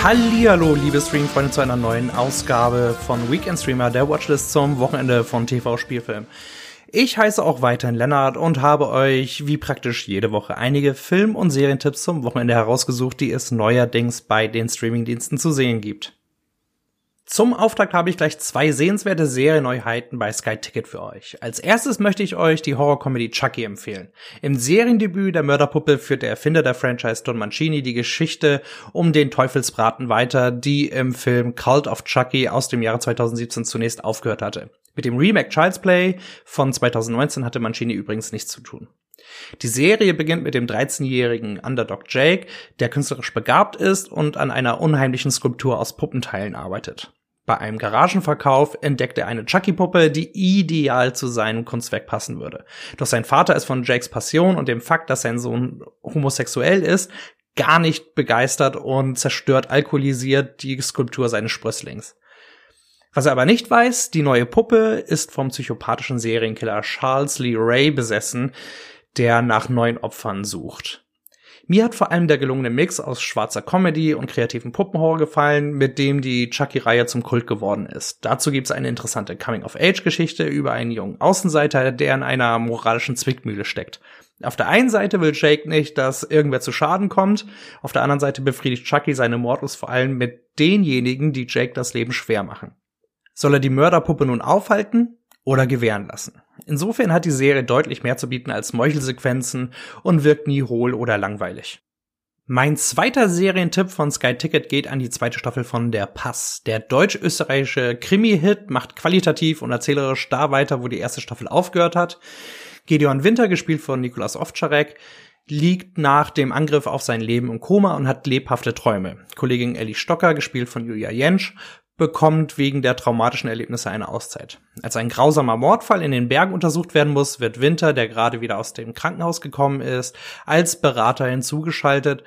Hallihallo, liebe Streamfreunde, zu einer neuen Ausgabe von Weekend Streamer, der Watchlist zum Wochenende von TV-Spielfilm. Ich heiße auch weiterhin Lennart und habe euch, wie praktisch jede Woche, einige Film- und Serientipps zum Wochenende herausgesucht, die es neuerdings bei den Streamingdiensten zu sehen gibt. Zum Auftakt habe ich gleich zwei sehenswerte Serienneuheiten bei Sky Ticket für euch. Als erstes möchte ich euch die Horrorcomedy Chucky empfehlen. Im Seriendebüt der Mörderpuppe führt der Erfinder der Franchise Don Mancini die Geschichte um den Teufelsbraten weiter, die im Film Cult of Chucky aus dem Jahre 2017 zunächst aufgehört hatte. Mit dem Remake Child's Play von 2019 hatte Mancini übrigens nichts zu tun. Die Serie beginnt mit dem 13-jährigen Underdog Jake, der künstlerisch begabt ist und an einer unheimlichen Skulptur aus Puppenteilen arbeitet. Bei einem Garagenverkauf entdeckt er eine Chucky-Puppe, die ideal zu seinem Kunstwerk passen würde. Doch sein Vater ist von Jakes Passion und dem Fakt, dass sein Sohn homosexuell ist, gar nicht begeistert und zerstört alkoholisiert die Skulptur seines Sprösslings. Was er aber nicht weiß, die neue Puppe ist vom psychopathischen Serienkiller Charles Lee Ray besessen, der nach neuen Opfern sucht. Mir hat vor allem der gelungene Mix aus schwarzer Comedy und kreativen Puppenhorror gefallen, mit dem die Chucky-Reihe zum Kult geworden ist. Dazu gibt's eine interessante Coming-of-Age-Geschichte über einen jungen Außenseiter, der in einer moralischen Zwickmühle steckt. Auf der einen Seite will Jake nicht, dass irgendwer zu Schaden kommt, auf der anderen Seite befriedigt Chucky seine Mortus vor allem mit denjenigen, die Jake das Leben schwer machen. Soll er die Mörderpuppe nun aufhalten oder gewähren lassen? Insofern hat die Serie deutlich mehr zu bieten als Meuchelsequenzen und wirkt nie hohl oder langweilig. Mein zweiter Serientipp von Sky Ticket geht an die zweite Staffel von Der Pass. Der deutsch-österreichische Krimi-Hit macht qualitativ und erzählerisch da weiter, wo die erste Staffel aufgehört hat. Gideon Winter, gespielt von Nikolas Ovtcharek, liegt nach dem Angriff auf sein Leben im Koma und hat lebhafte Träume. Kollegin Ellie Stocker, gespielt von Julia Jentsch, bekommt wegen der traumatischen Erlebnisse eine Auszeit. Als ein grausamer Mordfall in den Bergen untersucht werden muss, wird Winter, der gerade wieder aus dem Krankenhaus gekommen ist, als Berater hinzugeschaltet,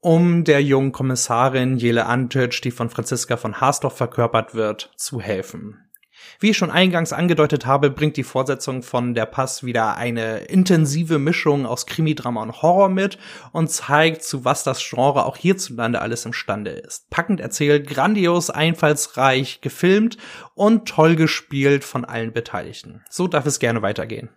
um der jungen Kommissarin Jele Antic, die von Franziska von Haasdorf verkörpert wird, zu helfen. Wie ich schon eingangs angedeutet habe, bringt die Fortsetzung von Der Pass wieder eine intensive Mischung aus Krimi-Drama und Horror mit und zeigt, zu was das Genre auch hierzulande alles imstande ist. Packend erzählt, grandios, einfallsreich gefilmt und toll gespielt von allen Beteiligten. So darf es gerne weitergehen.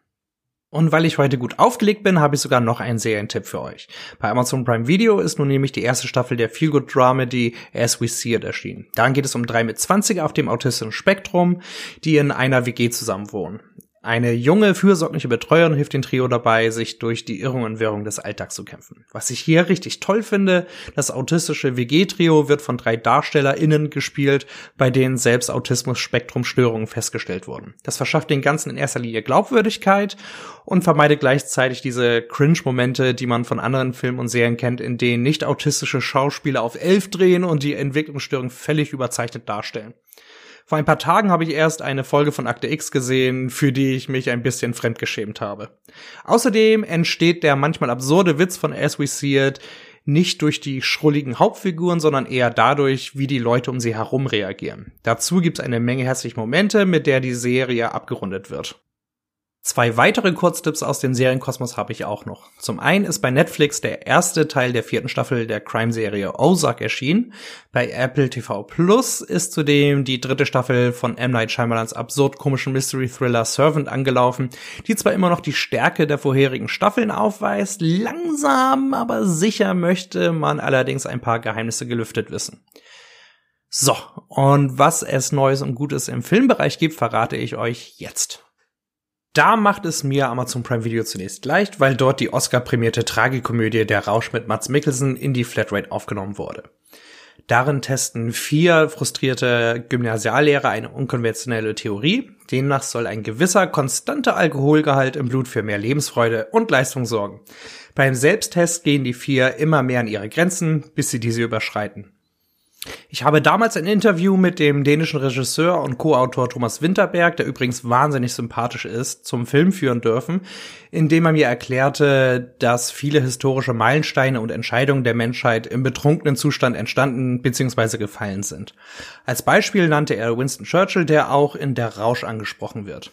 Und weil ich heute gut aufgelegt bin, habe ich sogar noch einen Serientipp für euch. Bei Amazon Prime Video ist nun nämlich die erste Staffel der Feelgood Dramedy As We See It erschienen. Darin geht es um drei mit 20 auf dem autistischen Spektrum, die in einer WG zusammenwohnen. Eine junge, fürsorgliche Betreuerin hilft dem Trio dabei, sich durch die Irrung und Wirrung des Alltags zu kämpfen. Was ich hier richtig toll finde, das autistische WG-Trio wird von drei DarstellerInnen gespielt, bei denen selbst Autismus-Spektrum-Störungen festgestellt wurden. Das verschafft den Ganzen in erster Linie Glaubwürdigkeit und vermeidet gleichzeitig diese Cringe-Momente, die man von anderen Filmen und Serien kennt, in denen nicht autistische Schauspieler auf elf drehen und die Entwicklungsstörung völlig überzeichnet darstellen. Vor ein paar Tagen habe ich erst eine Folge von Akte X gesehen, für die ich mich ein bisschen fremdgeschämt habe. Außerdem entsteht der manchmal absurde Witz von As We See It nicht durch die schrulligen Hauptfiguren, sondern eher dadurch, wie die Leute um sie herum reagieren. Dazu gibt es eine Menge herzliche Momente, mit der die Serie abgerundet wird. Zwei weitere Kurztipps aus dem Serienkosmos habe ich auch noch. Zum einen ist bei Netflix der erste Teil der vierten Staffel der Crime-Serie Ozark erschienen. Bei Apple TV Plus ist zudem die dritte Staffel von M. Night Shyamalans absurd komischen Mystery-Thriller Servant angelaufen, die zwar immer noch die Stärke der vorherigen Staffeln aufweist, langsam, aber sicher möchte man allerdings ein paar Geheimnisse gelüftet wissen. So, und was es Neues und Gutes im Filmbereich gibt, verrate ich euch jetzt. Da macht es mir Amazon Prime Video zunächst leicht, weil dort die Oscar-prämierte Tragikomödie Der Rausch mit Mats Mikkelsen in die Flatrate aufgenommen wurde. Darin testen vier frustrierte Gymnasiallehrer eine unkonventionelle Theorie. Demnach soll ein gewisser konstanter Alkoholgehalt im Blut für mehr Lebensfreude und Leistung sorgen. Beim Selbsttest gehen die vier immer mehr an ihre Grenzen, bis sie diese überschreiten. Ich habe damals ein Interview mit dem dänischen Regisseur und Co-Autor Thomas Winterberg, der übrigens wahnsinnig sympathisch ist, zum Film führen dürfen, in dem er mir erklärte, dass viele historische Meilensteine und Entscheidungen der Menschheit im betrunkenen Zustand entstanden bzw. gefallen sind. Als Beispiel nannte er Winston Churchill, der auch in Der Rausch angesprochen wird.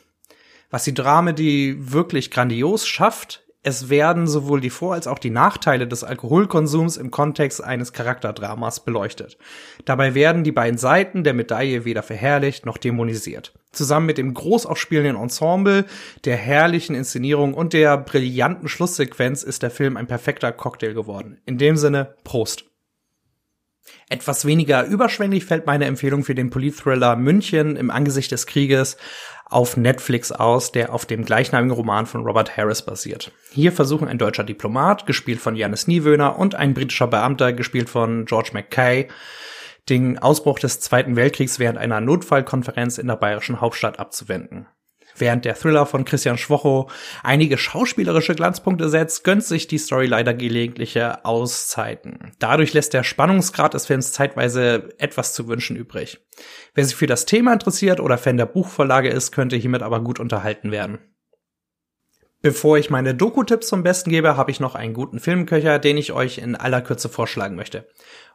Was die Dramedy wirklich grandios schafft, Es werden sowohl die Vor- als auch die Nachteile des Alkoholkonsums im Kontext eines Charakterdramas beleuchtet. Dabei werden die beiden Seiten der Medaille weder verherrlicht noch dämonisiert. Zusammen mit dem groß aufspielenden Ensemble, der herrlichen Inszenierung und der brillanten Schlusssequenz ist der Film ein perfekter Cocktail geworden. In dem Sinne, Prost! Etwas weniger überschwänglich fällt meine Empfehlung für den Politthriller München im Angesicht des Krieges auf Netflix aus, der auf dem gleichnamigen Roman von Robert Harris basiert. Hier versuchen ein deutscher Diplomat, gespielt von Janis Niewöhner, und ein britischer Beamter, gespielt von George Mackay, den Ausbruch des Zweiten Weltkriegs während einer Notfallkonferenz in der bayerischen Hauptstadt abzuwenden. Während der Thriller von Christian Schwocho einige schauspielerische Glanzpunkte setzt, gönnt sich die Story leider gelegentliche Auszeiten. Dadurch lässt der Spannungsgrad des Films zeitweise etwas zu wünschen übrig. Wer sich für das Thema interessiert oder Fan der Buchvorlage ist, könnte hiermit aber gut unterhalten werden. Bevor ich meine Doku-Tipps zum Besten gebe, habe ich noch einen guten Filmköcher, den ich euch in aller Kürze vorschlagen möchte.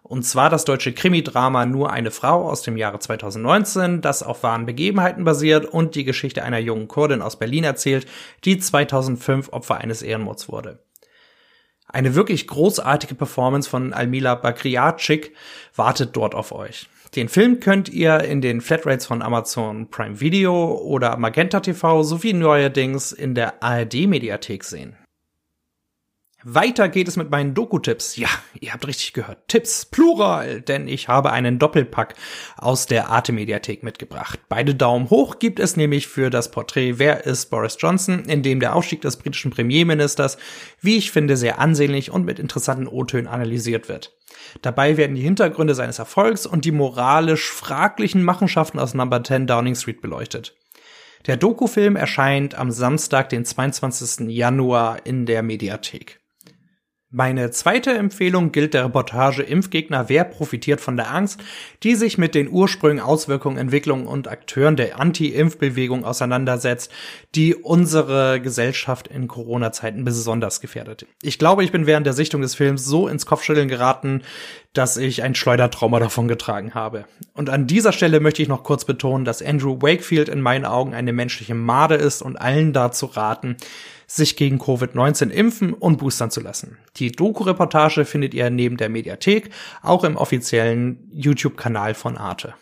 Und zwar das deutsche Krimi-Drama Nur eine Frau aus dem Jahre 2019, das auf wahren Begebenheiten basiert und die Geschichte einer jungen Kurdin aus Berlin erzählt, die 2005 Opfer eines Ehrenmords wurde. Eine wirklich großartige Performance von Almila Bakriatschik wartet dort auf euch. Den Film könnt ihr in den Flatrates von Amazon Prime Video oder Magenta TV sowie neuerdings in der ARD Mediathek sehen. Weiter geht es mit meinen Doku-Tipps. Ja, ihr habt richtig gehört. Tipps, plural, denn ich habe einen Doppelpack aus der Arte-Mediathek mitgebracht. Beide Daumen hoch gibt es nämlich für das Porträt Wer ist Boris Johnson, in dem der Aufstieg des britischen Premierministers, wie ich finde, sehr ansehnlich und mit interessanten O-Tönen analysiert wird. Dabei werden die Hintergründe seines Erfolgs und die moralisch fraglichen Machenschaften aus Number 10 Downing Street beleuchtet. Der Dokufilm erscheint am Samstag, den 22. Januar in der Mediathek. Meine zweite Empfehlung gilt der Reportage Impfgegner, wer profitiert von der Angst, die sich mit den Ursprüngen, Auswirkungen, Entwicklungen und Akteuren der Anti-Impf-Bewegung auseinandersetzt, die unsere Gesellschaft in Corona-Zeiten besonders gefährdet. Ich glaube, ich bin während der Sichtung des Films so ins Kopfschütteln geraten, dass ich ein Schleudertrauma davon getragen habe. Und an dieser Stelle möchte ich noch kurz betonen, dass Andrew Wakefield in meinen Augen eine menschliche Made ist und allen dazu raten, sich gegen Covid-19 impfen und boostern zu lassen. Die Doku-Reportage findet ihr neben der Mediathek auch im offiziellen YouTube-Kanal von Arte.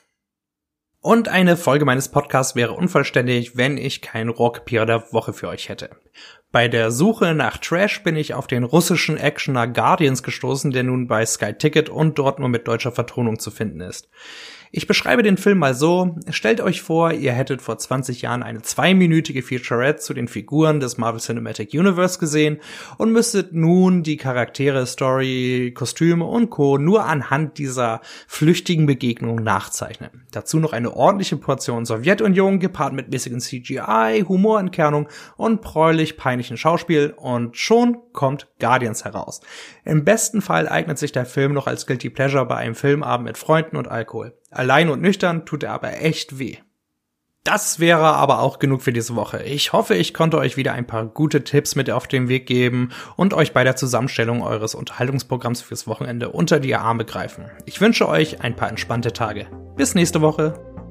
Und eine Folge meines Podcasts wäre unvollständig, wenn ich kein Rockpier der Woche für euch hätte. Bei der Suche nach Trash bin ich auf den russischen Actioner Guardians gestoßen, der nun bei Sky Ticket und dort nur mit deutscher Vertonung zu finden ist. Ich beschreibe den Film mal so. Stellt euch vor, ihr hättet vor 20 Jahren eine zweiminütige Featurette zu den Figuren des Marvel Cinematic Universe gesehen und müsstet nun die Charaktere, Story, Kostüme und Co. nur anhand dieser flüchtigen Begegnungen nachzeichnen. Dazu noch eine ordentliche Portion Sowjetunion gepaart mit mäßigen CGI, Humorentkernung und preulich peinlichen Schauspiel und schon kommt Guardians heraus. Im besten Fall eignet sich der Film noch als Guilty Pleasure bei einem Filmabend mit Freunden und Alkohol. Allein und nüchtern tut er aber echt weh. Das wäre aber auch genug für diese Woche. Ich hoffe, ich konnte euch wieder ein paar gute Tipps mit auf den Weg geben und euch bei der Zusammenstellung eures Unterhaltungsprogramms fürs Wochenende unter die Arme greifen. Ich wünsche euch ein paar entspannte Tage. Bis nächste Woche.